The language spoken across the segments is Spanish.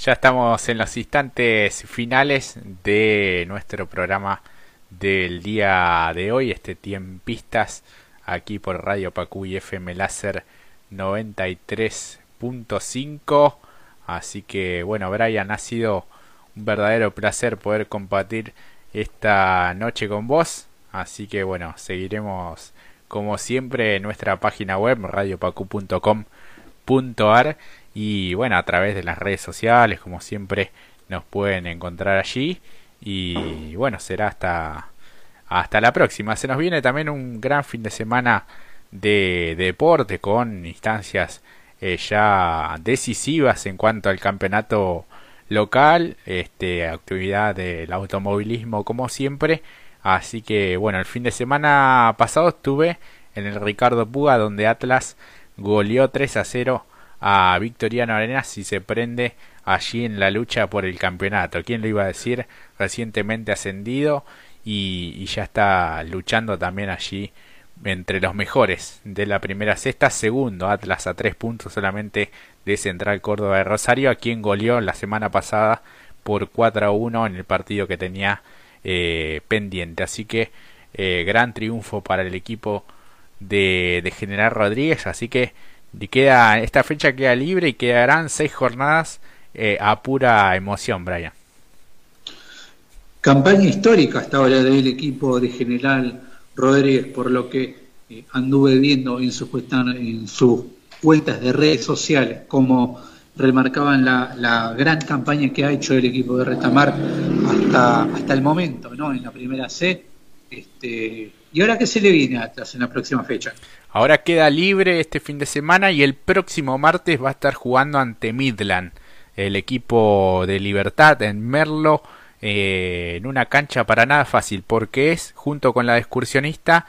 Ya estamos en los instantes finales de nuestro programa del día de hoy, este Tiempistas, aquí por Radio Pacu y FM Láser 93.5. Así que bueno, Brian, ha sido un verdadero placer poder compartir esta noche con vos. Así que bueno, seguiremos como siempre en nuestra página web radiopacu.com.ar y bueno, a través de las redes sociales, como siempre, nos pueden encontrar allí. Y bueno, será hasta, hasta la próxima. Se nos viene también un gran fin de semana de, deporte con instancias eh, ya decisivas en cuanto al campeonato local, este, actividad del automovilismo como siempre. Así que bueno, el fin de semana pasado estuve en el Ricardo Puga donde Atlas goleó 3 a 0 a Victoriano Arenas si se prende allí en la lucha por el campeonato. ¿Quién lo iba a decir? Recientemente ascendido y, ya está luchando también allí entre los mejores de la primera sexta. Segundo, Atlas a tres puntos solamente de Central Córdoba de Rosario, a quien goleó la semana pasada por 4 a 1 en el partido que tenía eh, pendiente. Así que eh, gran triunfo para el equipo de, de General Rodríguez. Así que y queda, esta fecha queda libre y quedarán seis jornadas eh, a pura emoción, Brian. Campaña histórica hasta ahora del equipo de General Rodríguez, por lo que eh, anduve viendo en, su, en sus cuentas de redes sociales, como remarcaban la, la, gran campaña que ha hecho el equipo de Retamar hasta, hasta el momento, ¿no? En la primera C. Este, ¿Y ahora qué se le viene atrás en la próxima fecha? Ahora queda libre este fin de semana y el próximo martes va a estar jugando ante Midland, el equipo de Libertad en Merlo, eh, en una cancha para nada fácil, porque es, junto con la excursionista,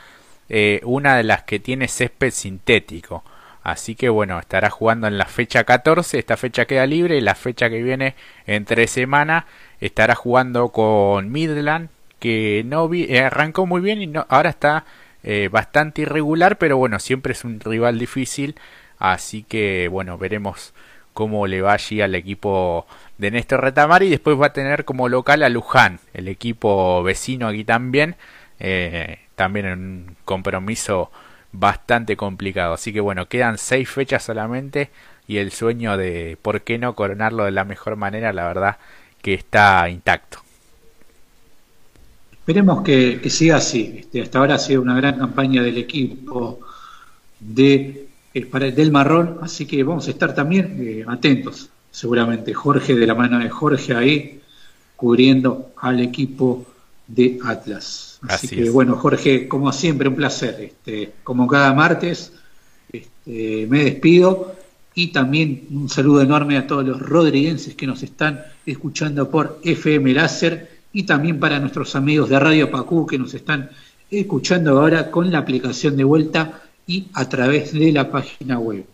eh, una de las que tiene césped sintético. Así que bueno, estará jugando en la fecha 14, esta fecha queda libre y la fecha que viene en tres semanas estará jugando con Midland, que no vi, eh, arrancó muy bien y no, ahora está eh, bastante irregular, pero bueno, siempre es un rival difícil, así que bueno, veremos cómo le va allí al equipo de Néstor Retamar y después va a tener como local a Luján, el equipo vecino aquí también, eh, también en un compromiso bastante complicado, así que bueno, quedan seis fechas solamente y el sueño de por qué no coronarlo de la mejor manera, la verdad que está intacto. Esperemos que, siga así. Este, hasta ahora ha sido una gran campaña del equipo de, eh, del Marrón, así que vamos a estar también eh, atentos, seguramente. Jorge, de la mano de Jorge ahí, cubriendo al equipo de Atlas. Así, que bueno, Jorge, como siempre, un placer. Este, como cada martes, este, me despido y también un saludo enorme a todos los rodriguenses que nos están escuchando por FM Láser y también para nuestros amigos de Radio Pacú que nos están escuchando ahora con la aplicación de vuelta y a través de la página web.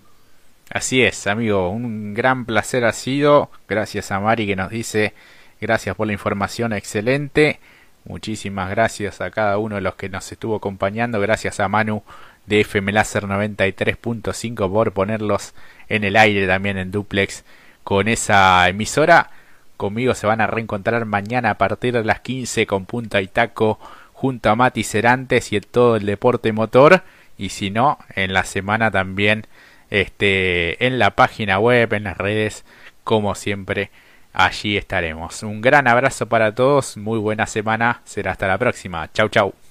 Así es, amigo, un gran placer ha sido. Gracias a Mari que nos dice gracias por la información excelente. Muchísimas gracias a cada uno de los que nos estuvo acompañando. Gracias a Manu de FM Láser 93.5 por ponerlos en el aire también en duplex con esa emisora. Conmigo se van a reencontrar mañana a partir de las 15 con Punta y Taco junto a Mati Cerantes y todo el deporte motor. Y si no, en la semana también este, en la página web, en las redes, como siempre, allí estaremos. Un gran abrazo para todos, muy buena semana, será hasta la próxima. Chau chau.